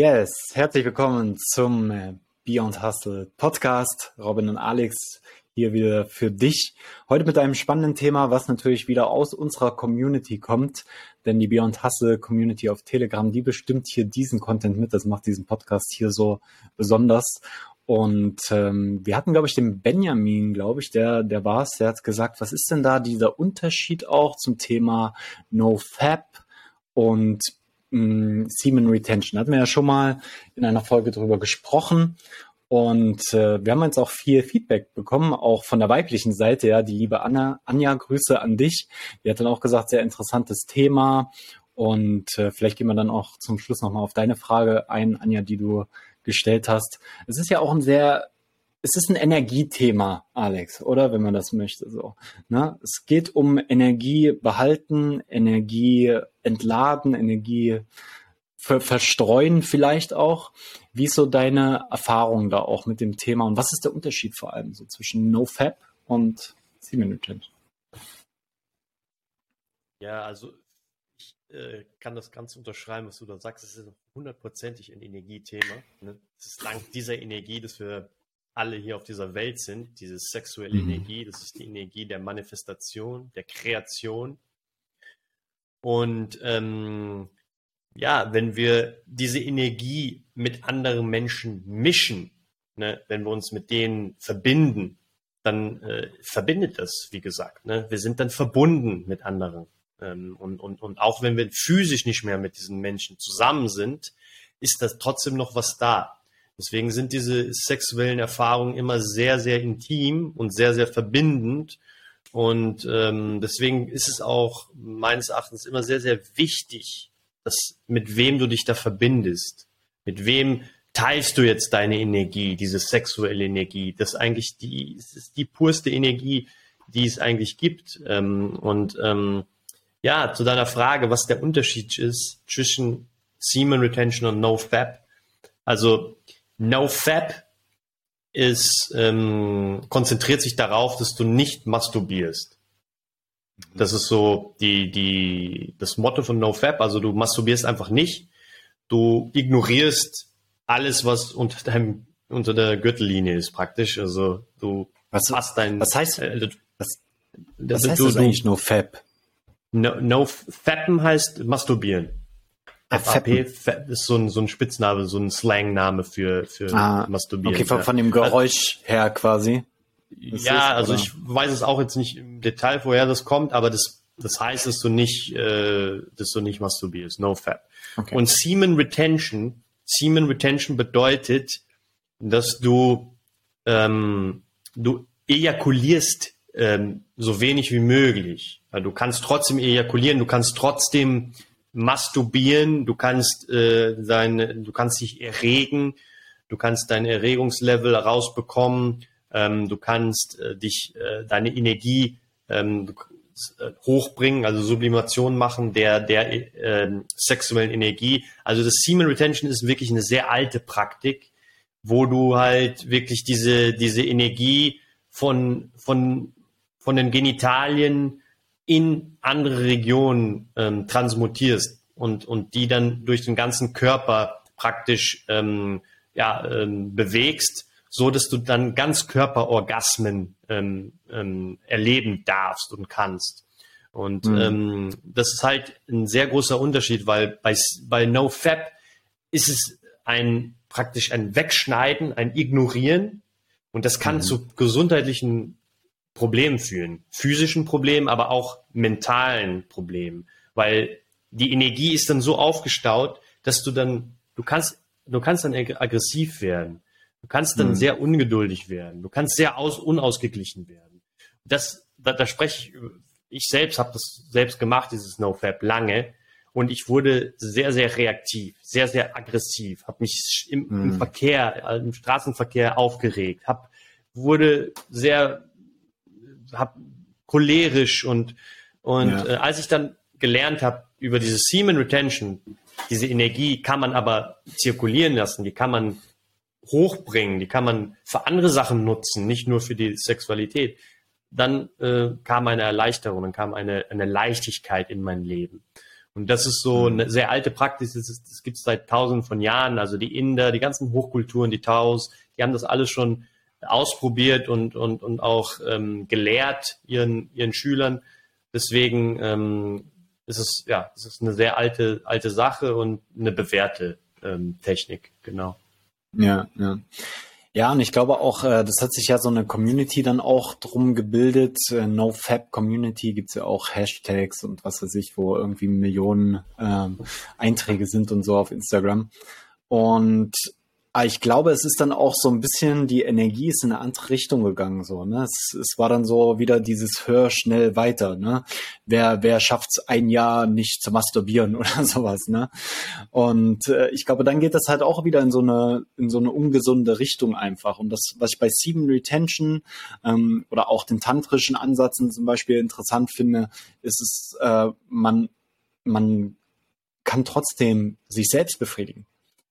Yes. Herzlich willkommen zum äh, Beyond Hustle Podcast. Robin und Alex hier wieder für dich. Heute mit einem spannenden Thema, was natürlich wieder aus unserer Community kommt. Denn die Beyond Hustle Community auf Telegram, die bestimmt hier diesen Content mit. Das macht diesen Podcast hier so besonders. Und ähm, wir hatten, glaube ich, den Benjamin, glaube ich, der, der war es, der hat gesagt, was ist denn da dieser Unterschied auch zum Thema NoFap und mh, hm, Semen Retention? Hatten wir ja schon mal in einer Folge drüber gesprochen. Und äh, wir haben jetzt auch viel Feedback bekommen, auch von der weiblichen Seite, ja, die liebe Anna, Anja, Grüße an dich. Die hat dann auch gesagt, sehr interessantes Thema. Und äh, vielleicht gehen wir dann auch zum Schluss nochmal auf deine Frage ein, Anja, die du gestellt hast. Es ist ja auch ein sehr, es ist ein Energiethema, Alex, oder? Wenn man das möchte, so. Ne? Es geht um Energie behalten, Energie entladen, Energie ver verstreuen vielleicht auch. Wie ist so deine Erfahrung da auch mit dem Thema und was ist der Unterschied vor allem so zwischen NoFap und Semen Retention? Ja, also äh, kann das ganz unterschreiben, was du da sagst. Es ist hundertprozentig ein Energiethema. Ne? Es ist dank dieser Energie, dass wir alle hier auf dieser Welt sind, diese sexuelle mhm. Energie, das ist die Energie der Manifestation, der Kreation. Und ähm, ja, wenn wir diese Energie mit anderen Menschen mischen, ne, wenn wir uns mit denen verbinden, dann äh, verbindet das, wie gesagt. Ne? Wir sind dann verbunden mit anderen. Ähm, und, und, und auch wenn wir physisch nicht mehr mit diesen Menschen zusammen sind, ist das trotzdem noch was da. Deswegen sind diese sexuellen Erfahrungen immer sehr, sehr intim und sehr, sehr verbindend. Und ähm, deswegen ist es auch meines Erachtens immer sehr, sehr wichtig, dass mit wem du dich da verbindest. Mit wem teilst du jetzt deine Energie, diese sexuelle Energie? Das ist eigentlich die, das ist die purste Energie, die es eigentlich gibt. Ähm, und ähm, ja, zu deiner Frage, was der Unterschied ist zwischen Semen Retention und NoFap. Also NoFap ist, ähm, konzentriert sich darauf, dass du nicht masturbierst. Das ist so die, die, das Motto von NoFap. Also du masturbierst einfach nicht. Du ignorierst alles, was unter deinem, unter der Gürtellinie ist praktisch. Also du was, hast dein, was heißt, äh, was, was heißt du, das eigentlich NoFap? No, no Fappen heißt masturbieren. FAP ist so ein, so ein Spitzname, so ein Slangname für, für ah, Masturbieren. Okay, von, von dem Geräusch her quasi. Ist ja, also ich weiß es auch jetzt nicht im Detail, woher das kommt, aber das, das heißt, dass du nicht, äh, dass du nicht masturbierst. No Fap. Okay. Und Semen Retention, Semen Retention bedeutet, dass du, ähm, du ejakulierst ähm, so wenig wie möglich. Du kannst trotzdem ejakulieren, du kannst trotzdem masturbieren, du kannst äh, deine, du kannst dich erregen, du kannst dein Erregungslevel rausbekommen, ähm, du kannst äh, dich äh, deine Energie ähm, äh, hochbringen, also Sublimation machen der der äh, sexuellen Energie. Also das Semen Retention ist wirklich eine sehr alte Praktik, wo du halt wirklich diese diese Energie von von von den Genitalien in andere Regionen ähm, transmutierst und, und die dann durch den ganzen Körper praktisch ähm, ja, ähm, bewegst, so dass du dann ganz Körperorgasmen ähm, ähm, erleben darfst und kannst. Und mhm. ähm, das ist halt ein sehr großer Unterschied, weil bei, bei NoFap ist es ein praktisch ein Wegschneiden, ein Ignorieren. Und das kann mhm. zu gesundheitlichen Problemen führen. Physischen Problemen, aber auch mentalen Problemen. Weil die Energie ist dann so aufgestaut, dass du dann, du kannst, du kannst dann aggressiv werden. Du kannst dann mhm. sehr ungeduldig werden. Du kannst sehr aus, unausgeglichen werden. Das, da, da spreche ich, ich selbst habe das selbst gemacht, dieses NoFap lange. Und ich wurde sehr, sehr reaktiv, sehr, sehr aggressiv, habe mich im, mhm. im Verkehr, im Straßenverkehr aufgeregt, hab, wurde sehr hab cholerisch und, und ja. äh, als ich dann gelernt habe über diese Semen Retention, diese Energie kann man aber zirkulieren lassen, die kann man hochbringen, die kann man für andere Sachen nutzen, nicht nur für die Sexualität. Dann äh, kam eine Erleichterung, dann kam eine, eine Leichtigkeit in mein Leben. Und das ist so eine sehr alte Praxis, das, das gibt es seit tausenden von Jahren. Also die Inder, die ganzen Hochkulturen, die Taos, die haben das alles schon ausprobiert und, und, und auch ähm, gelehrt ihren, ihren Schülern. Deswegen ähm, ist es, ja, es ist eine sehr alte, alte Sache und eine bewährte ähm, Technik, genau. Ja, ja. Ja, und ich glaube auch, äh, das hat sich ja so eine Community dann auch drum gebildet. Äh, NoFab Community gibt's ja auch Hashtags und was weiß ich, wo irgendwie Millionen ähm, Einträge sind und so auf Instagram. Und aber ich glaube, es ist dann auch so ein bisschen, die Energie ist in eine andere Richtung gegangen, so, ne? Es, es war dann so wieder dieses Hör schnell weiter, ne? Wer, wer schafft's ein Jahr nicht zu masturbieren oder sowas, ne? Und äh, ich glaube, dann geht das halt auch wieder in so eine, in so eine ungesunde Richtung einfach. Und das, was ich bei Semen Retention ähm, oder auch den tantrischen Ansätzen zum Beispiel interessant finde, ist es, äh, man, man kann trotzdem sich selbst befriedigen.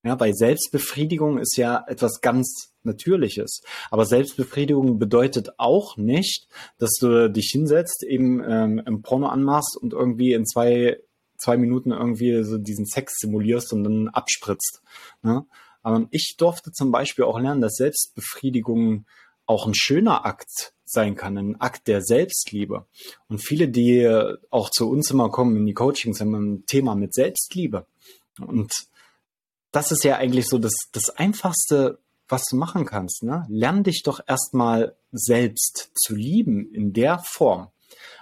Ja, weil Selbstbefriedigung ist ja etwas ganz Natürliches. Aber Selbstbefriedigung bedeutet auch nicht, dass du dich hinsetzt, eben ähm, im Porno anmachst und irgendwie in zwei, zwei Minuten irgendwie so diesen Sex simulierst und dann abspritzt. Ne? Aber ich durfte zum Beispiel auch lernen, dass Selbstbefriedigung auch ein schöner Akt sein kann, ein Akt der Selbstliebe. Und viele, die auch zu uns immer kommen in die Coachings, haben ein Thema mit Selbstliebe. Und das ist ja eigentlich so das, das Einfachste, was du machen kannst. Ne? Lern dich doch erstmal selbst zu lieben in der Form.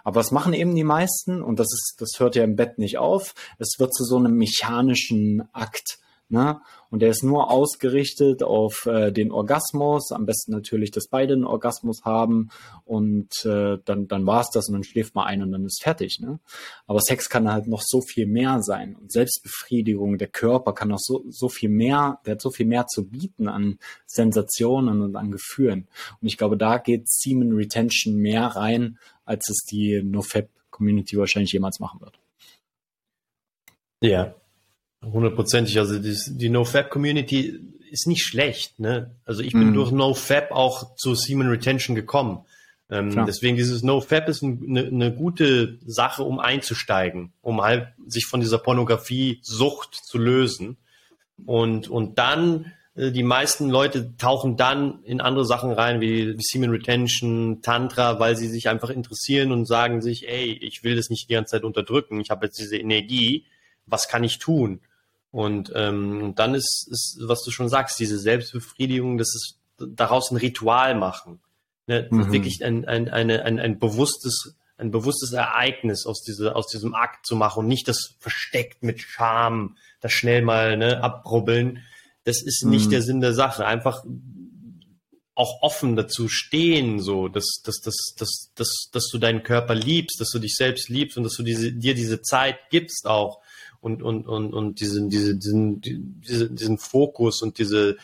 Aber was machen eben die meisten? Und das ist, das hört ja im Bett nicht auf. Es wird zu so einem mechanischen Akt. Ne? Und der ist nur ausgerichtet auf äh, den Orgasmus, am besten natürlich, dass beide einen Orgasmus haben und äh, dann, dann war es das und dann schläft man ein und dann ist fertig. Ne? Aber Sex kann halt noch so viel mehr sein und Selbstbefriedigung, der Körper kann noch so, so viel mehr, der hat so viel mehr zu bieten an Sensationen und an Gefühlen. Und ich glaube, da geht Semen Retention mehr rein, als es die NoFap Community wahrscheinlich jemals machen wird. Ja, Hundertprozentig. Also die, die NoFap-Community ist nicht schlecht. Ne? Also ich bin mm. durch NoFap auch zu Semen Retention gekommen. Ähm, deswegen dieses NoFap ist eine, eine gute Sache, um einzusteigen, um halt sich von dieser Pornografie-Sucht zu lösen. Und, und dann, äh, die meisten Leute tauchen dann in andere Sachen rein, wie Semen Retention, Tantra, weil sie sich einfach interessieren und sagen sich, ey, ich will das nicht die ganze Zeit unterdrücken, ich habe jetzt diese Energie, was kann ich tun? Und ähm, dann ist, ist, was du schon sagst, diese Selbstbefriedigung, das ist daraus ein Ritual machen. Ne? Mhm. Wirklich ein, ein, eine, ein, ein bewusstes, ein bewusstes Ereignis aus, diese, aus diesem Akt zu machen und nicht das versteckt mit Scham, das schnell mal ne, abrubbeln. Das ist nicht mhm. der Sinn der Sache. Einfach auch offen dazu stehen, so, dass, dass, dass, dass, dass, dass du deinen Körper liebst, dass du dich selbst liebst und dass du diese, dir diese Zeit gibst auch und, und, und, und diesen, diese, diesen, diese, diesen Fokus und diese,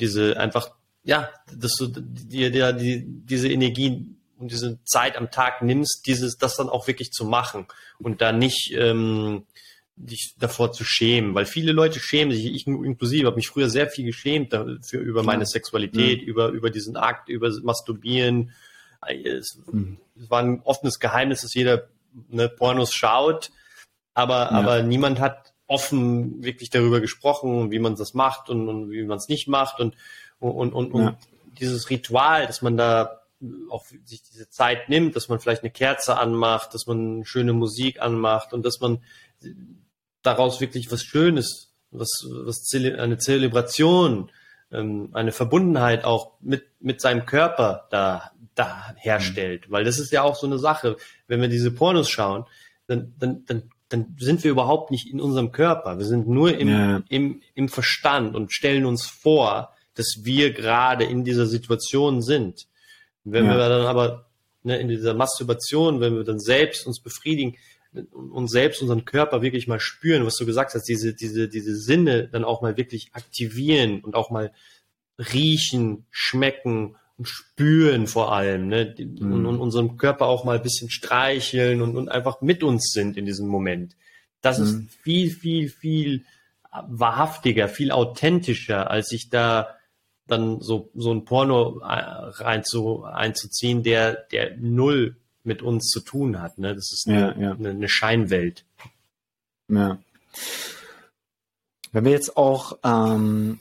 diese einfach, ja, dass du dir die, die, diese Energie und diese Zeit am Tag nimmst, dieses, das dann auch wirklich zu machen und da nicht ähm, dich davor zu schämen, weil viele Leute schämen sich, ich inklusive, habe mich früher sehr viel geschämt dafür, über meine Sexualität, ja. über, über diesen Akt, über Masturbieren. Es, mhm. es war ein offenes Geheimnis, dass jeder ne, Pornos schaut aber, ja. aber niemand hat offen wirklich darüber gesprochen, wie man das macht und, und wie man es nicht macht und, und, und, und ja. dieses Ritual, dass man da auch sich diese Zeit nimmt, dass man vielleicht eine Kerze anmacht, dass man schöne Musik anmacht und dass man daraus wirklich was Schönes, was, was eine Zelebration, ähm, eine Verbundenheit auch mit, mit seinem Körper da, da herstellt. Mhm. Weil das ist ja auch so eine Sache, wenn wir diese Pornos schauen, dann, dann, dann dann sind wir überhaupt nicht in unserem Körper. Wir sind nur im, ja. im, im Verstand und stellen uns vor, dass wir gerade in dieser Situation sind. Wenn ja. wir dann aber ne, in dieser Masturbation, wenn wir dann selbst uns befriedigen und selbst unseren Körper wirklich mal spüren, was du gesagt hast, diese, diese, diese Sinne dann auch mal wirklich aktivieren und auch mal riechen, schmecken spüren vor allem, ne? Mhm. Und, und unserem Körper auch mal ein bisschen streicheln und, und einfach mit uns sind in diesem Moment. Das mhm. ist viel, viel, viel wahrhaftiger, viel authentischer, als sich da dann so, so ein Porno äh, rein zu, einzuziehen, der, der null mit uns zu tun hat. Ne? Das ist eine, ja, ja. eine, eine Scheinwelt. Ja. Wenn wir jetzt auch ähm,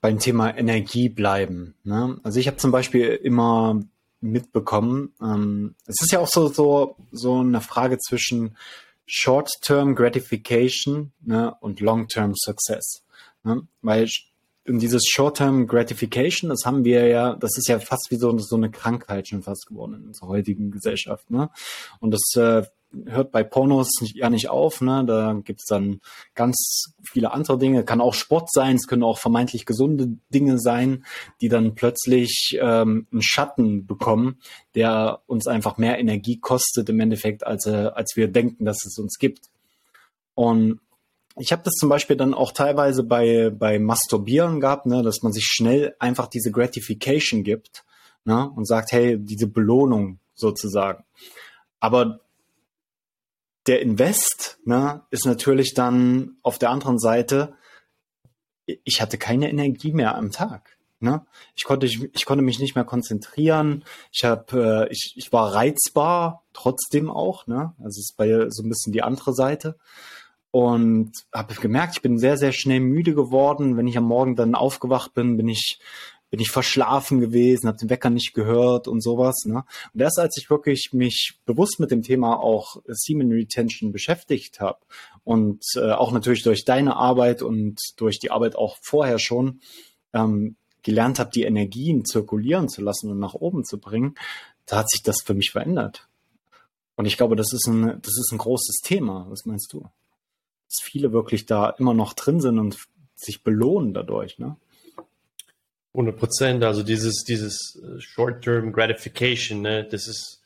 beim Thema Energie bleiben. Ne? Also ich habe zum Beispiel immer mitbekommen, ähm, es ist ja auch so, so, so eine Frage zwischen Short-Term Gratification ne, und Long-Term Success. Ne? Weil und dieses Short-Term Gratification, das haben wir ja, das ist ja fast wie so, so eine Krankheit schon fast geworden in unserer heutigen Gesellschaft. Ne? Und das äh, hört bei Pornos nicht, ja nicht auf. Ne? Da gibt's dann ganz viele andere Dinge. Kann auch Sport sein, es können auch vermeintlich gesunde Dinge sein, die dann plötzlich ähm, einen Schatten bekommen, der uns einfach mehr Energie kostet im Endeffekt, als, äh, als wir denken, dass es uns gibt. Und ich habe das zum Beispiel dann auch teilweise bei, bei Masturbieren gehabt, ne, dass man sich schnell einfach diese Gratification gibt ne, und sagt, hey, diese Belohnung sozusagen. Aber der Invest ne, ist natürlich dann auf der anderen Seite, ich hatte keine Energie mehr am Tag. Ne? Ich konnte ich, ich konnte mich nicht mehr konzentrieren. Ich habe äh, ich, ich war reizbar trotzdem auch. Ne? Also es ist bei so ein bisschen die andere Seite und habe gemerkt, ich bin sehr sehr schnell müde geworden. Wenn ich am Morgen dann aufgewacht bin, bin ich bin ich verschlafen gewesen, habe den Wecker nicht gehört und sowas. Ne? Und erst als ich wirklich mich bewusst mit dem Thema auch Semen Retention beschäftigt habe und äh, auch natürlich durch deine Arbeit und durch die Arbeit auch vorher schon ähm, gelernt habe, die Energien zirkulieren zu lassen und nach oben zu bringen, da hat sich das für mich verändert. Und ich glaube, das ist ein, das ist ein großes Thema. Was meinst du? Dass viele wirklich da immer noch drin sind und sich belohnen dadurch, ne? 100 Prozent. Also dieses, dieses äh, Short-Term Gratification, ne, das ist,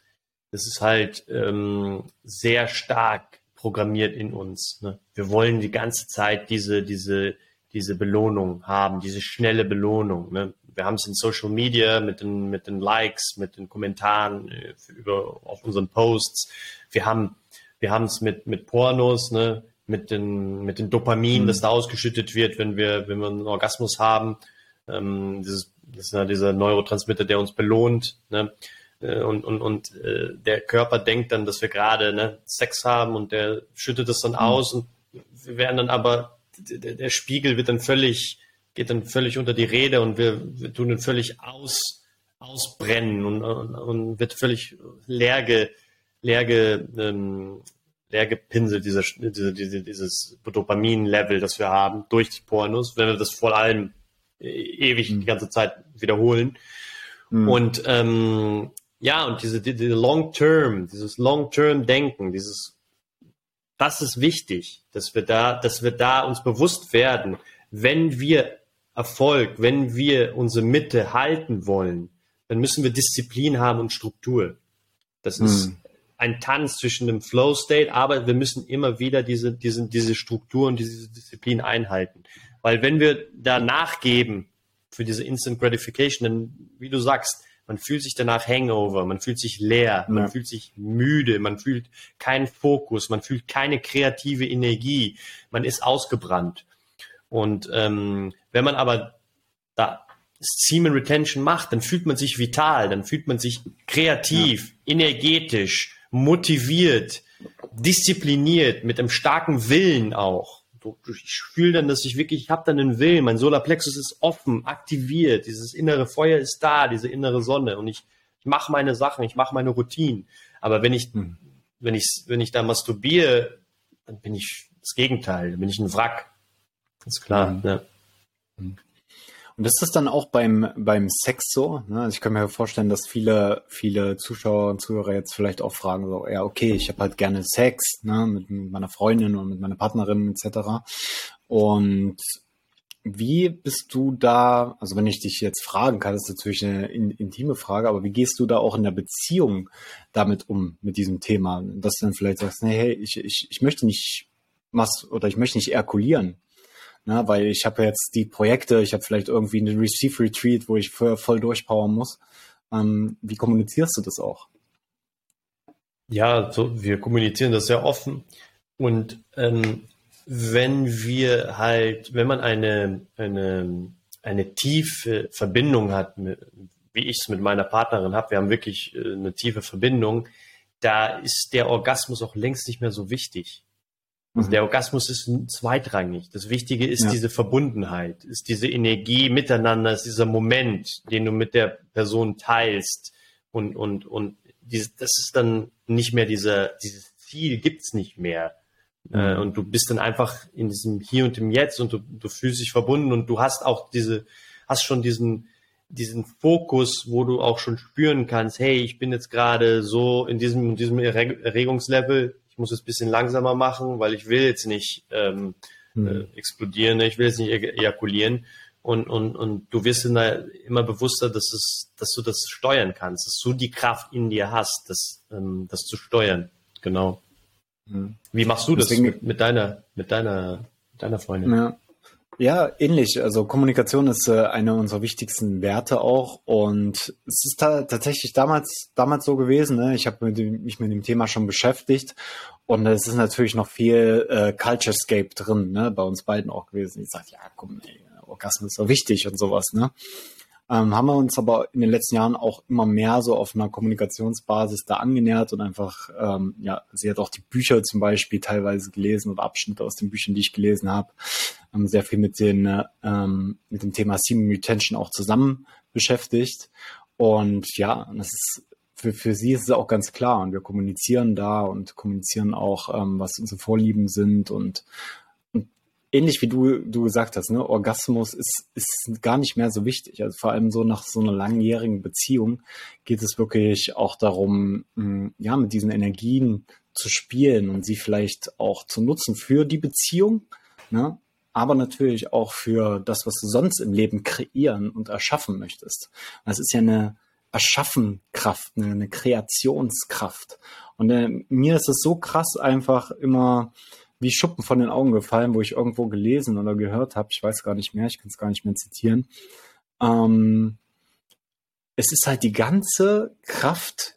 das ist halt ähm, sehr stark programmiert in uns. Ne? Wir wollen die ganze Zeit diese, diese, diese Belohnung haben, diese schnelle Belohnung. Ne? Wir haben es in Social Media mit den, mit den Likes, mit den Kommentaren äh, über, auf unseren Posts. Wir haben, wir haben es mit, mit Pornos, ne? mit den, mit den Dopamin, mhm. das da ausgeschüttet wird, wenn wir, wenn wir einen Orgasmus haben. Ähm, dieses, das ist ja dieser Neurotransmitter, der uns belohnt. Ne? Äh, und und, und äh, der Körper denkt dann, dass wir gerade ne, Sex haben und der schüttet das dann mhm. aus und wir werden dann aber, der, der, Spiegel wird dann völlig, geht dann völlig unter die Rede und wir, wir tun ihn völlig aus, ausbrennen und, und, und wird völlig leer, ge, leer, ge, ähm, leer gepinselt, dieser, diese, diese, dieses Dopamin-Level, das wir haben durch die Pornos, wenn wir das vor allem ewig mhm. die ganze Zeit wiederholen. Mhm. Und ähm, ja, und diese, diese Long-Term, dieses Long-Term-Denken, dieses, das ist wichtig, dass wir da, dass wir da uns bewusst werden, wenn wir Erfolg, wenn wir unsere Mitte halten wollen, dann müssen wir Disziplin haben und Struktur. Das ist mhm. ein Tanz zwischen dem Flow State, aber wir müssen immer wieder diese, diese, diese Struktur und diese Disziplin einhalten. Weil wenn wir da nachgeben für diese Instant Gratification, dann, wie du sagst, man fühlt sich danach Hangover, man fühlt sich leer, man fühlt sich müde, man fühlt keinen Fokus, man fühlt keine kreative Energie, man ist ausgebrannt. Und ähm, wenn man aber da Semen Retention macht, dann fühlt man sich vital, dann fühlt man sich kreativ, ja. energetisch, motiviert, diszipliniert, mit einem starken Willen auch ich fühle dann, dass ich wirklich, ich habe dann einen Willen, mein Solarplexus ist offen, aktiviert, dieses innere Feuer ist da, diese innere Sonne und ich, ich mache meine Sachen, ich mache meine Routinen. Aber wenn ich, hm. wenn ich, wenn ich da masturbiere, dann bin ich das Gegenteil, dann bin ich ein Wrack. Das ist klar. Mhm. Ja. Und ist das dann auch beim, beim Sex so? Ne? Also ich kann mir vorstellen, dass viele, viele Zuschauer und Zuhörer jetzt vielleicht auch fragen, so, ja, okay, ich habe halt gerne Sex ne? mit, meiner Freundin und mit meiner Partnerin etc. Und wie bist du da, also wenn ich dich jetzt fragen kann, das ist natürlich eine in, intime Frage, aber wie gehst du da auch in der Beziehung damit um, mit diesem Thema? Dass du dann vielleicht sagst, nee, hey, ich, ich, ich möchte nicht was oder ich möchte nicht erkulieren. Ne? Weil ich habe jetzt die Projekte, ich habe vielleicht irgendwie einen Receive Retreat, wo ich voll durchpowern muss. Ähm, wie kommunizierst du das auch? Ja, so, wir kommunizieren das sehr offen. Und ähm, wenn wir halt, wenn man eine, eine, eine tiefe Verbindung hat, wie ich es mit meiner Partnerin habe, wir haben wirklich äh, eine tiefe Verbindung, da ist der Orgasmus auch längst nicht mehr so wichtig. Also der Orgasmus ist zweitrangig. Das Wichtige ist ja. diese Verbundenheit, ist diese Energie miteinander, ist dieser Moment, den du mit der Person teilst. Und, und, und dieses, das ist dann nicht mehr dieser, dieses Ziel gibt's nicht mehr. Mhm. Äh, und du bist dann einfach in diesem Hier und im Jetzt und du, du fühlst dich verbunden und du hast auch diese, hast schon diesen, diesen Fokus, wo du auch schon spüren kannst, hey, ich bin jetzt gerade so in diesem, in diesem Erregungslevel, ich muss es ein bisschen langsamer machen, weil ich will jetzt nicht ähm, mhm. äh, explodieren, ich will jetzt nicht ejakulieren. Und, und, und du wirst immer bewusster, dass, es, dass du das steuern kannst, dass du die Kraft in dir hast, das, ähm, das zu steuern. Genau. Mhm. Wie machst du das mit, mit, deiner, mit deiner, mit deiner Freundin? Ja. Ja, ähnlich. Also Kommunikation ist äh, eine unserer wichtigsten Werte auch. Und es ist ta tatsächlich damals, damals so gewesen. Ne? Ich habe mich mit dem Thema schon beschäftigt. Und es ist natürlich noch viel äh, Culturescape drin, ne? bei uns beiden auch gewesen. Ich sage, ja, komm, ey, Orgasmus ist so wichtig und sowas. Ne? Ähm, haben wir uns aber in den letzten Jahren auch immer mehr so auf einer Kommunikationsbasis da angenähert und einfach, ähm, ja, sie hat auch die Bücher zum Beispiel teilweise gelesen oder Abschnitte aus den Büchern, die ich gelesen habe, sehr viel mit den ähm, mit dem Thema Semen Retention auch zusammen beschäftigt. Und ja, das ist für, für sie ist es auch ganz klar und wir kommunizieren da und kommunizieren auch, ähm, was unsere Vorlieben sind und ähnlich wie du, du gesagt hast, ne, Orgasmus ist, ist gar nicht mehr so wichtig. Also vor allem so nach so einer langjährigen Beziehung geht es wirklich auch darum, hm, ja, mit diesen Energien zu spielen und sie vielleicht auch zu nutzen für die Beziehung, ne? Aber natürlich auch für das, was du sonst im Leben kreieren und erschaffen möchtest. Das ist ja eine Erschaffenkraft, eine, Kreationskraft. Und äh, mir ist es so krass einfach immer, wie Schuppen von den Augen gefallen, wo ich irgendwo gelesen oder gehört habe, ich weiß gar nicht mehr, ich kann es gar nicht mehr zitieren. Ähm, es ist halt die ganze Kraft,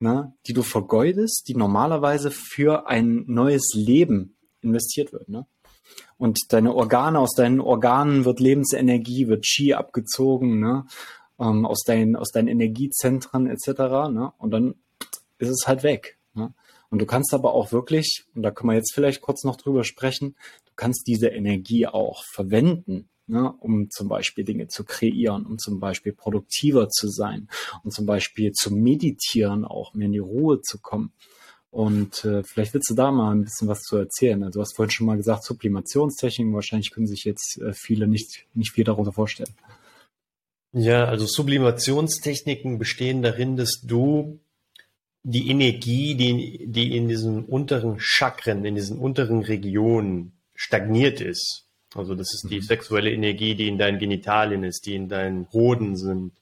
ne, die du vergeudest, die normalerweise für ein neues Leben investiert wird. Ne? Und deine Organe, aus deinen Organen wird Lebensenergie, wird Qi abgezogen, ne? Ähm, aus, deinen, aus deinen Energiezentren etc. Ne? Und dann ist es halt weg. Ne? Und du kannst aber auch wirklich, und da können wir jetzt vielleicht kurz noch drüber sprechen, du kannst diese Energie auch verwenden, ne, um zum Beispiel Dinge zu kreieren, um zum Beispiel produktiver zu sein, um zum Beispiel zu meditieren, auch mehr in die Ruhe zu kommen. Und äh, vielleicht willst du da mal ein bisschen was zu erzählen. Also du hast vorhin schon mal gesagt, Sublimationstechniken, wahrscheinlich können sich jetzt äh, viele nicht, nicht viel darunter vorstellen. Ja, also Sublimationstechniken bestehen darin, dass du die Energie, die, die in diesen unteren Chakren, in diesen unteren Regionen stagniert ist. Also das ist die mhm. sexuelle Energie, die in deinen Genitalien ist, die in deinen Hoden sind,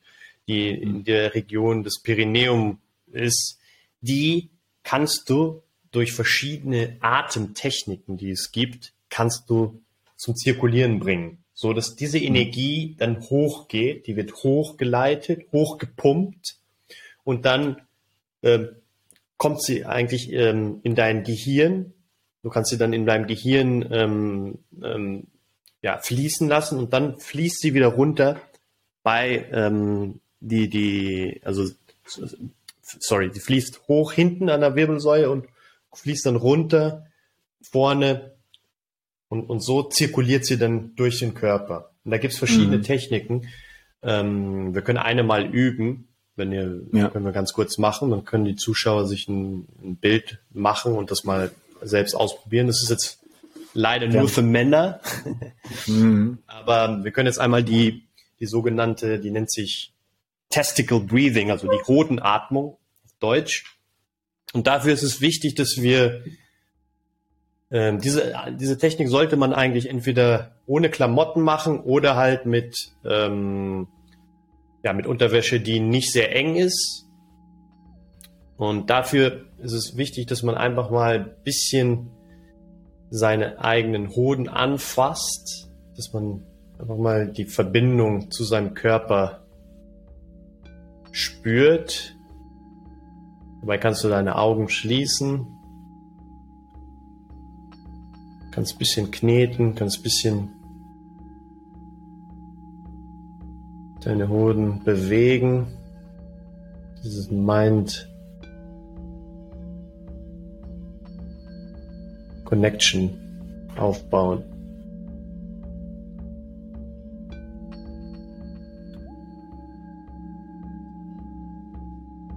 die in mhm. der Region des Perineum ist, die kannst du durch verschiedene Atemtechniken, die es gibt, kannst du zum Zirkulieren bringen, so dass diese mhm. Energie dann hochgeht, die wird hochgeleitet, hochgepumpt und dann ähm, kommt sie eigentlich ähm, in dein Gehirn. Du kannst sie dann in deinem Gehirn ähm, ähm, ja, fließen lassen und dann fließt sie wieder runter bei ähm, die, die, also sorry, die fließt hoch hinten an der Wirbelsäule und fließt dann runter vorne und, und so zirkuliert sie dann durch den Körper. Und da gibt's verschiedene mhm. Techniken. Ähm, wir können eine mal üben. Wenn ihr, ja. können wir ganz kurz machen, dann können die Zuschauer sich ein, ein Bild machen und das mal selbst ausprobieren. Das ist jetzt leider ja. nur für Männer. mhm. Aber wir können jetzt einmal die, die sogenannte, die nennt sich Testicle Breathing, also die Hodenatmung auf Deutsch. Und dafür ist es wichtig, dass wir ähm, diese, diese Technik sollte man eigentlich entweder ohne Klamotten machen oder halt mit ähm, ja, mit Unterwäsche, die nicht sehr eng ist. Und dafür ist es wichtig, dass man einfach mal ein bisschen seine eigenen Hoden anfasst, dass man einfach mal die Verbindung zu seinem Körper spürt. Dabei kannst du deine Augen schließen, kannst ein bisschen kneten, kannst ein bisschen deine Hoden bewegen. Dieses Mind Connection aufbauen.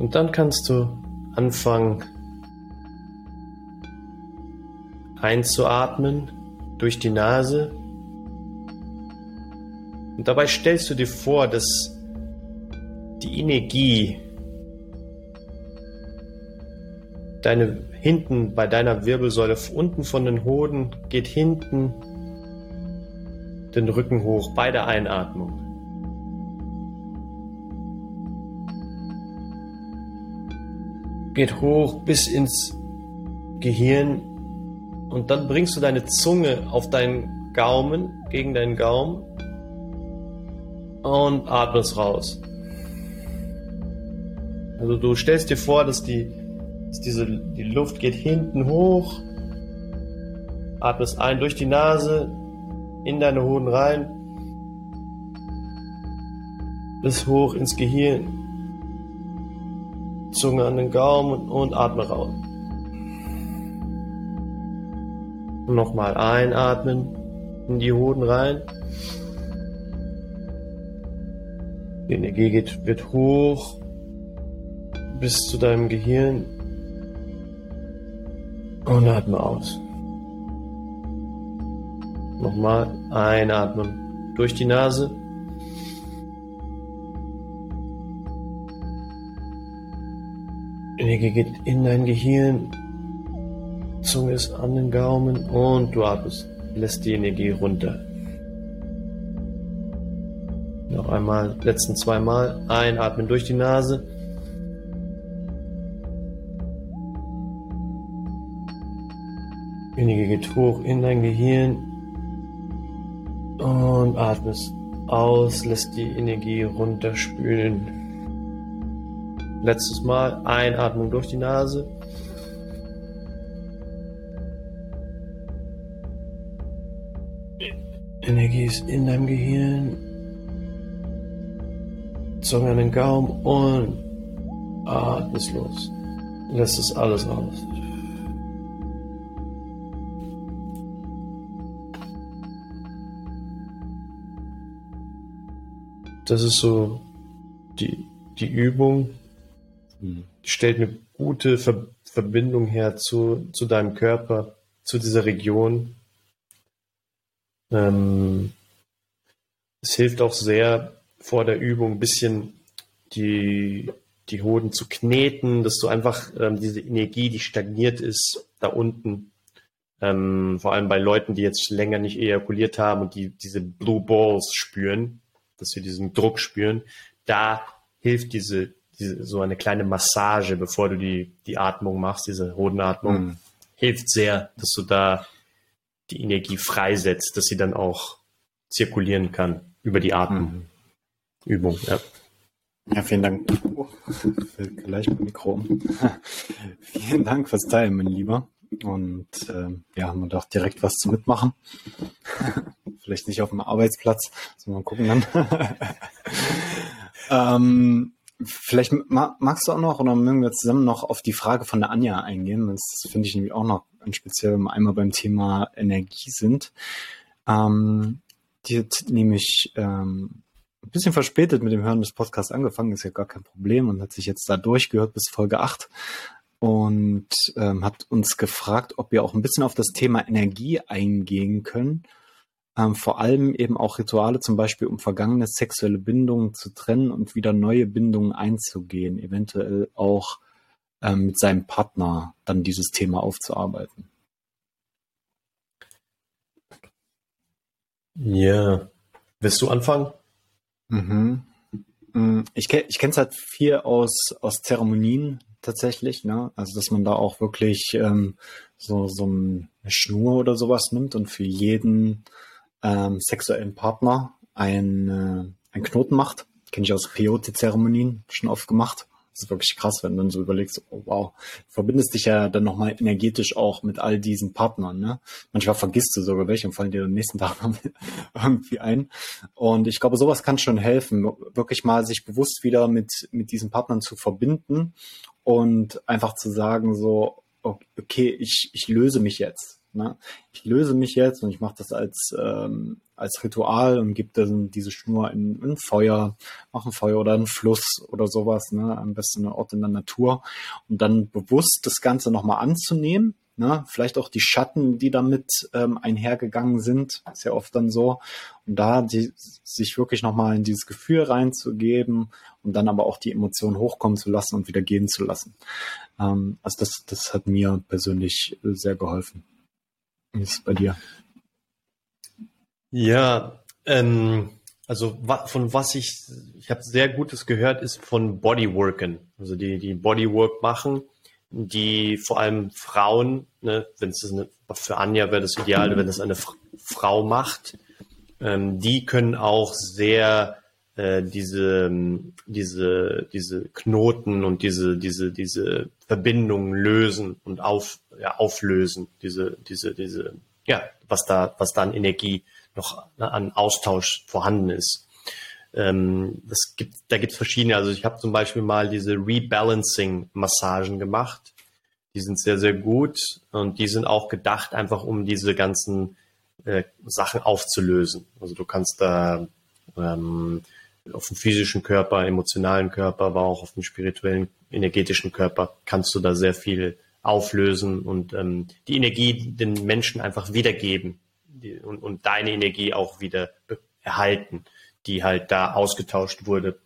Und dann kannst du anfangen einzuatmen durch die Nase. Und dabei stellst du dir vor, dass die Energie deine hinten bei deiner Wirbelsäule unten von den Hoden geht hinten den Rücken hoch bei der Einatmung. Geht hoch bis ins Gehirn und dann bringst du deine Zunge auf deinen Gaumen, gegen deinen Gaumen und atmest raus. Also du stellst dir vor, dass die, dass diese, die Luft geht hinten hoch, atmest ein durch die Nase, in deine Hoden rein, bis hoch ins Gehirn, Zunge an den Gaumen und atme raus. Nochmal einatmen in die Hoden rein. Die Energie geht, wird hoch bis zu deinem Gehirn und atme aus. Nochmal einatmen durch die Nase. Energie geht in dein Gehirn Zunge ist an den Gaumen und du atmest, lässt die Energie runter. Noch einmal, letzten zweimal. Einatmen durch die Nase. Energie geht hoch in dein Gehirn und atmest aus, lässt die Energie runterspülen. Letztes Mal Einatmung durch die Nase. Energie ist in deinem Gehirn. Zunge an den Gaumen und atmest los. Lässt es alles raus. Das ist so die, die Übung. Die stellt eine gute Ver Verbindung her zu, zu deinem Körper, zu dieser Region. Ähm, es hilft auch sehr vor der Übung ein bisschen die, die Hoden zu kneten, dass du einfach ähm, diese Energie, die stagniert ist, da unten, ähm, vor allem bei Leuten, die jetzt länger nicht ejakuliert haben und die diese Blue Balls spüren, dass sie diesen Druck spüren, da hilft diese, diese so eine kleine Massage, bevor du die, die Atmung machst, diese Hodenatmung, mhm. hilft sehr, dass du da die Energie freisetzt, dass sie dann auch zirkulieren kann über die Atemübung. Mhm. Ja. ja, vielen Dank. Oh, gleich mein Mikro um. vielen Dank fürs Teilen, mein Lieber. Und ähm, ja, haben wir doch direkt was zu mitmachen. Vielleicht nicht auf dem Arbeitsplatz, müssen wir mal gucken dann. ähm, vielleicht magst du auch noch oder mögen wir zusammen noch auf die Frage von der Anja eingehen. Das finde ich nämlich auch noch speziell einmal beim Thema Energie sind. Ähm, die hat nämlich ähm, ein bisschen verspätet mit dem Hören des Podcasts angefangen, ist ja gar kein Problem und hat sich jetzt da durchgehört bis Folge 8 und ähm, hat uns gefragt, ob wir auch ein bisschen auf das Thema Energie eingehen können. Ähm, vor allem eben auch Rituale, zum Beispiel um vergangene sexuelle Bindungen zu trennen und wieder neue Bindungen einzugehen, eventuell auch ähm, mit seinem Partner dann dieses Thema aufzuarbeiten. Ja. Willst du anfangen? Mhm. Mm, ich, kenn, ich kenne es halt viel aus, aus Zeremonien tatsächlich, ne? Also dass man da auch wirklich ähm, so, so eine Schnur oder sowas nimmt und für jeden ähm, sexuellen Partner ein, äh, ein Knoten macht. Kenne ich aus Peyote-Zeremonien schon oft gemacht. Das ist wirklich krass, wenn du dann so überlegst, oh wow, verbindest dich ja dann nochmal energetisch auch mit all diesen Partnern, ne? Manchmal vergisst du sogar welche und fallen dir am nächsten Tag irgendwie ein. Und ich glaube, sowas kann schon helfen, wirklich mal sich bewusst wieder mit, mit diesen Partnern zu verbinden und einfach zu sagen so, okay, ich, ich löse mich jetzt Ne? Ich löse mich jetzt und ich mache das als, ähm, als Ritual und gebe dann diese Schnur in, in Feuer, mache ein Feuer oder einen Fluss oder sowas, ne? am besten ein Ort in der Natur und dann bewusst das Ganze nochmal anzunehmen Ne? Vielleicht auch die Schatten, die damit ähm, einhergegangen sind, ist ja oft dann so. Und da die, sich wirklich nochmal in dieses Gefühl reinzugeben und dann aber auch die Emotionen hochkommen zu lassen und wieder gehen zu lassen. Ähm, also das, das hat mir persönlich sehr geholfen. Wie ist es bei dir? Ja, ähm, also von was ich, ich habe sehr Gutes gehört, ist von Bodyworken. Also die, die Bodywork machen die vor allem Frauen, ne, wenn es für Anja wäre das ideal, wenn das eine Frau macht, ähm, die können auch sehr äh, diese, diese, diese Knoten und diese, diese, diese Verbindungen lösen und auf, ja, auflösen, diese, diese, diese, ja, was da, was da an Energie noch ne, an Austausch vorhanden ist. Ähm, das gibt, da gibt es verschiedene. Also ich habe zum Beispiel mal diese Rebalancing-Massagen gemacht. Die sind sehr, sehr gut und die sind auch gedacht, einfach um diese ganzen äh, Sachen aufzulösen. Also du kannst da ähm, auf dem physischen Körper, emotionalen Körper, aber auch auf dem spirituellen, energetischen Körper kannst du da sehr viel auflösen und ähm, die Energie den Menschen einfach wiedergeben und, und deine Energie auch wieder erhalten die halt da ausgetauscht wurde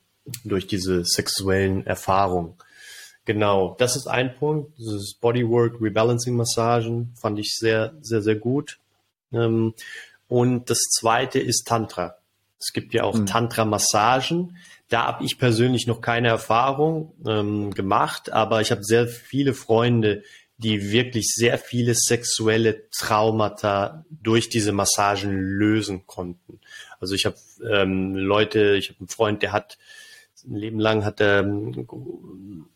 durch diese sexuellen Erfahrungen. Genau, das ist ein Punkt. Dieses Bodywork, Rebalancing Massagen fand ich sehr, sehr, sehr gut. Ähm, und das zweite ist Tantra. Es gibt ja auch mhm. Tantra-Massagen. Da habe ich persönlich noch keine Erfahrung ähm, gemacht, aber ich habe sehr viele Freunde, die wirklich sehr viele sexuelle Traumata durch diese Massagen lösen konnten. Also ich habe ähm, Leute, ich habe einen Freund, der hat ein Leben lang hat er ähm,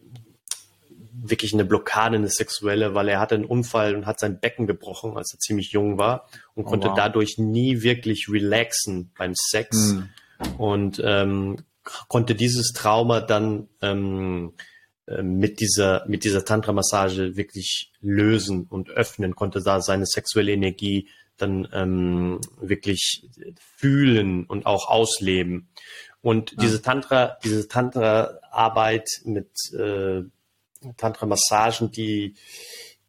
wirklich eine Blockade, eine sexuelle, weil er hatte einen Unfall und hat sein Becken gebrochen, als er ziemlich jung war und oh, konnte wow. dadurch nie wirklich relaxen beim Sex hm. und ähm, konnte dieses Trauma dann ähm, äh, mit dieser, mit dieser Tantra-Massage wirklich lösen und öffnen, konnte da seine sexuelle Energie dann ähm, wirklich fühlen und auch ausleben. Und ja. diese Tantra, diese Tantra-Arbeit mit äh, Tantra-Massagen, die,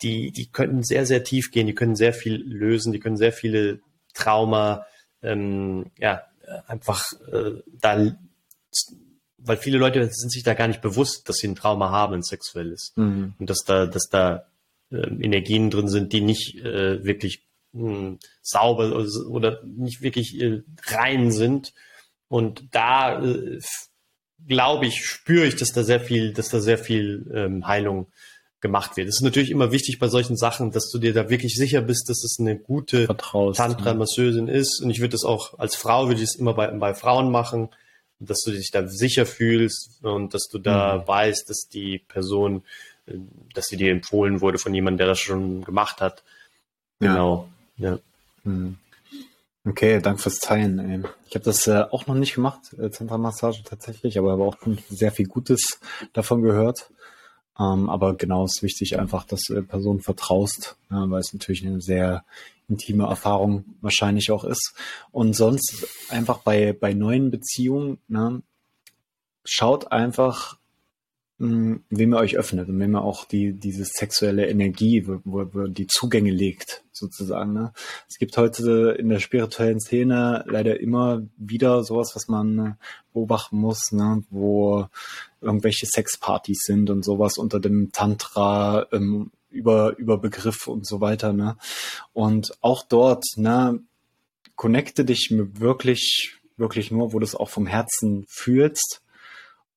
die, die können sehr, sehr tief gehen, die können sehr viel lösen, die können sehr viele Trauma, ähm, ja, einfach äh, da weil viele Leute sind sich da gar nicht bewusst, dass sie ein Trauma haben, ein sexuelles. Mhm. Und dass da, dass da äh, Energien drin sind, die nicht äh, wirklich mh, hm, sauber oder, nicht wirklich äh, rein sind. Und da äh, glaube ich, spüre ich, dass da sehr viel, dass da sehr viel ähm, Heilung gemacht wird. Es ist natürlich immer wichtig bei solchen Sachen, dass du dir da wirklich sicher bist, dass es eine gute Tantra-Masseusin ist. Und ich würde das auch als Frau, würde ich es immer bei, bei Frauen machen dass du dich da sicher fühlst und dass du da mhm. weißt, dass die Person, äh, dass sie dir empfohlen wurde von jemandem, der das schon gemacht hat. Genau. Ja. Mhm. Okay, danke fürs Teilen. Ich habe das äh, auch noch nicht gemacht, äh, Zentralmassage tatsächlich, aber habe auch sehr viel Gutes davon gehört. Ähm, aber genau ist wichtig einfach, dass du der Person vertraust, weil es natürlich eine sehr intime Erfahrung wahrscheinlich auch ist. Und sonst einfach bei, bei neuen Beziehungen, ne, schaut einfach, mh, wem ihr euch öffnet und wem ihr auch die, diese sexuelle Energie, wo, wo, wo die Zugänge legt, sozusagen. Ne? Es gibt heute in der spirituellen Szene leider immer wieder sowas, was man äh, beobachten muss, ne? wo irgendwelche Sexpartys sind und sowas unter dem Tantra ähm, über, über Begriff und so weiter, ne? Und auch dort, ne, connecte dich wirklich, wirklich nur, wo du es auch vom Herzen fühlst.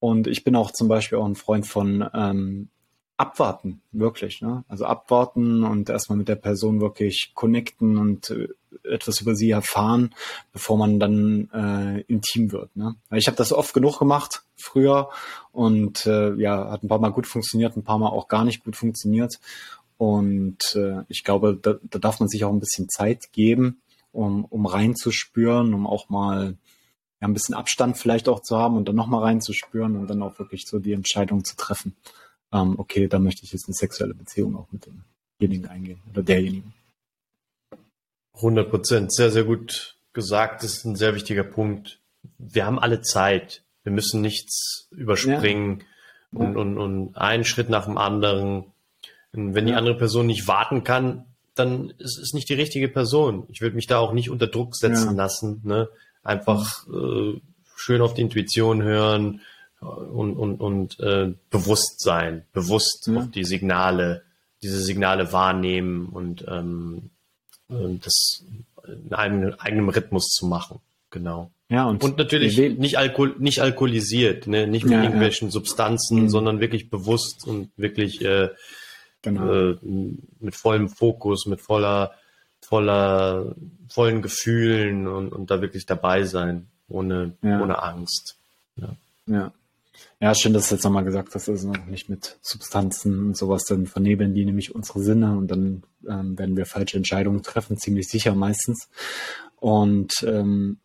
Und ich bin auch zum Beispiel auch ein Freund von ähm, abwarten, wirklich. Ne? Also abwarten und erstmal mit der Person wirklich connecten und äh, etwas über sie erfahren, bevor man dann äh, intim wird. Ne? Ich habe das oft genug gemacht früher und äh, ja, hat ein paar Mal gut funktioniert, ein paar Mal auch gar nicht gut funktioniert. Und äh, ich glaube, da, da darf man sich auch ein bisschen Zeit geben, um, um reinzuspüren, um auch mal ja, ein bisschen Abstand vielleicht auch zu haben und dann nochmal reinzuspüren und dann auch wirklich so die Entscheidung zu treffen ähm, okay, da möchte ich jetzt eine sexuelle Beziehung auch mit demjenigen eingehen oder derjenigen. 100 Prozent. Sehr, sehr gut gesagt. Das ist ein sehr wichtiger Punkt. Wir haben alle Zeit. Wir müssen nichts überspringen ja. und, und, und einen Schritt nach dem anderen. Und wenn ja. die andere Person nicht warten kann, dann ist es nicht die richtige Person. Ich würde mich da auch nicht unter Druck setzen ja. lassen. Ne? Einfach äh, schön auf die Intuition hören und, und, und äh, bewusst sein, bewusst auf die Signale, diese Signale wahrnehmen und ähm, äh, das in einem eigenen Rhythmus zu machen. Genau. Ja, und, und natürlich nicht, Alkohol, nicht alkoholisiert, ne? nicht mit ja, irgendwelchen ja. Substanzen, mhm. sondern wirklich bewusst und wirklich äh, genau. äh, mit vollem Fokus, mit voller, voller, vollen Gefühlen und, und da wirklich dabei sein, ohne, ja. ohne Angst. Ja. ja. Ja, schön, dass du jetzt nochmal gesagt hast, also noch nicht mit Substanzen und sowas, dann vernebeln die nämlich unsere Sinne und dann ähm, werden wir falsche Entscheidungen treffen, ziemlich sicher meistens. Und ähm,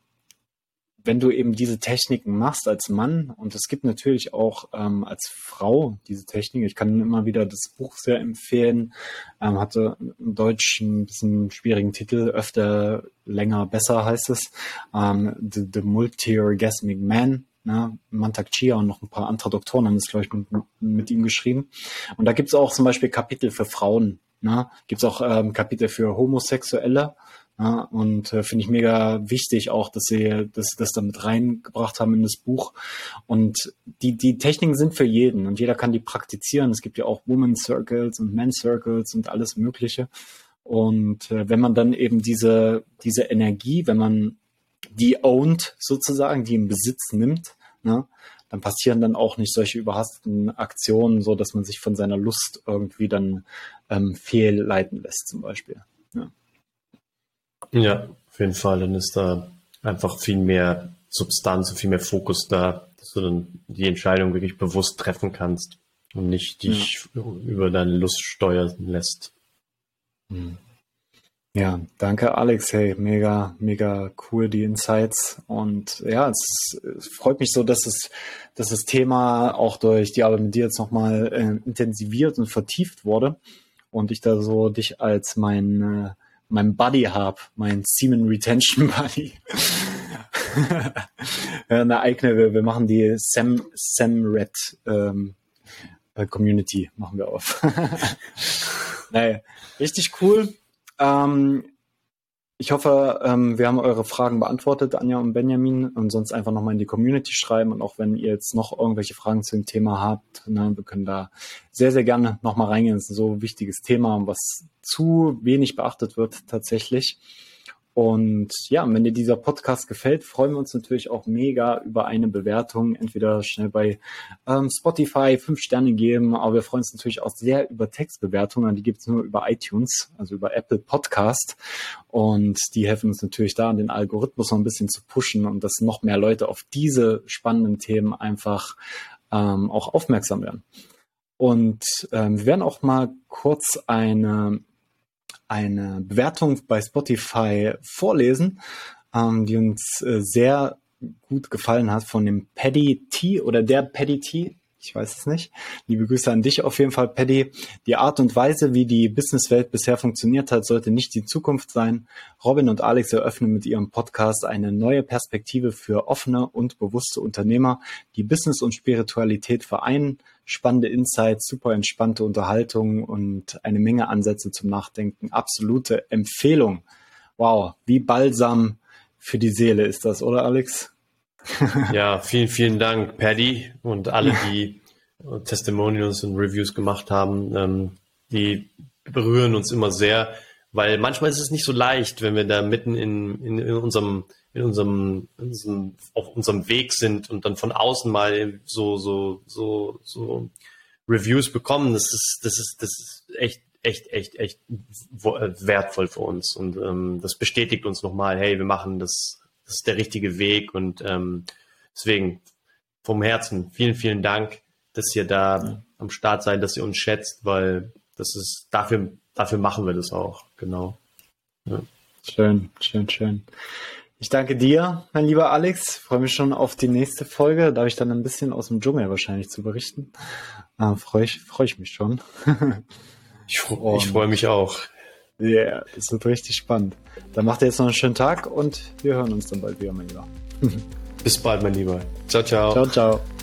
wenn du eben diese Techniken machst als Mann, und es gibt natürlich auch ähm, als Frau diese Technik, ich kann immer wieder das Buch sehr empfehlen, ähm, hatte im Deutsch ein bisschen schwierigen Titel, öfter, länger, besser heißt es, ähm, The, The Multi-Orgasmic Man Ne? Mantak Chia und noch ein paar andere Doktoren haben das, glaube ich, mit, mit ihm geschrieben. Und da gibt es auch zum Beispiel Kapitel für Frauen. Ne? Gibt es auch ähm, Kapitel für Homosexuelle. Ja, und äh, finde ich mega wichtig auch, dass sie, sie das damit reingebracht haben in das Buch. Und die, die Techniken sind für jeden und jeder kann die praktizieren. Es gibt ja auch Women Circles und Men Circles und alles Mögliche. Und äh, wenn man dann eben diese, diese Energie, wenn man die owned sozusagen, die im Besitz nimmt, ne, dann passieren dann auch nicht solche überhasteten Aktionen, so dass man sich von seiner Lust irgendwie dann ähm, fehlleiten lässt, zum Beispiel. Ja. Ja, auf jeden Fall. Dann ist da einfach viel mehr Substanz und viel mehr Fokus da, dass du dann die Entscheidung wirklich bewusst treffen kannst und nicht dich ja. über deine Lust steuern lässt. Hm. Ja, danke Alex. Hey, mega, mega cool die Insights. Und ja, es, es, freut mich so, dass es, dass das Thema auch durch die Arbeit mit dir jetzt nochmal äh, intensiviert und vertieft wurde. Und ich da so dich als mein, äh, mein Buddy habe, mein Semen Retention Buddy. eine eigene, wir, wir machen die Sam, Sam Red ähm, äh, Community, machen wir auf. naja, richtig cool. Ähm, ich hoffe, ähm, wir haben eure Fragen beantwortet, Anja und Benjamin, und sonst einfach nochmal in die Community schreiben. Und auch wenn ihr jetzt noch irgendwelche Fragen zu dem Thema habt, ne, wir können da sehr, sehr gerne nochmal reingehen. Das ist ein so wichtiges Thema, was zu wenig beachtet wird tatsächlich. Und ja, wenn dir dieser Podcast gefällt, freuen wir uns natürlich auch mega über eine Bewertung. Entweder schnell bei ähm, Spotify fünf Sterne geben, aber wir freuen uns natürlich auch sehr über Textbewertungen. Die gibt es nur über iTunes, also über Apple Podcast. Und die helfen uns natürlich da, den Algorithmus noch ein bisschen zu pushen und dass noch mehr Leute auf diese spannenden Themen einfach ähm, auch aufmerksam werden. Und ähm, wir werden auch mal kurz eine eine Bewertung bei Spotify vorlesen, ähm, die uns äh, sehr gut gefallen hat von dem Paddy T oder der Paddy T. Ich weiß es nicht. Liebe Grüße an dich auf jeden Fall, Paddy. Die Art und Weise, wie die Businesswelt bisher funktioniert hat, sollte nicht die Zukunft sein. Robin und Alex eröffnen mit ihrem Podcast eine neue Perspektive für offene und bewusste Unternehmer, die Business und Spiritualität vereinen spannende Insights, super entspannte Unterhaltung und eine Menge Ansätze zum Nachdenken. Absolute Empfehlung. Wow, wie balsam für die Seele ist das, oder Alex? ja, vielen, vielen Dank, Paddy und alle, die Testimonials und Reviews gemacht haben. Ähm, die berühren uns immer sehr, weil manchmal ist es nicht so leicht, wenn wir da mitten in, in, in unserem in unserem, in unserem, auf unserem Weg sind und dann von außen mal so, so, so, so Reviews bekommen, das ist, das ist, das ist echt, echt, echt, echt wertvoll für uns. Und ähm, das bestätigt uns nochmal, hey, wir machen das, das ist der richtige Weg. Und ähm, deswegen vom Herzen vielen, vielen Dank, dass ihr da ja. am Start seid, dass ihr uns schätzt, weil das ist, dafür, dafür machen wir das auch, genau. Ja. Schön, schön, schön. Ich danke dir, mein lieber Alex. Ich freue mich schon auf die nächste Folge. Da habe ich dann ein bisschen aus dem Dschungel wahrscheinlich zu berichten. Äh, freue ich, freu ich mich schon. ich, ich freue mich auch. Ja, yeah, das wird richtig spannend. Dann macht ihr jetzt noch einen schönen Tag und wir hören uns dann bald wieder, mein Lieber. Bis bald, mein Lieber. Ciao, ciao. Ciao, ciao.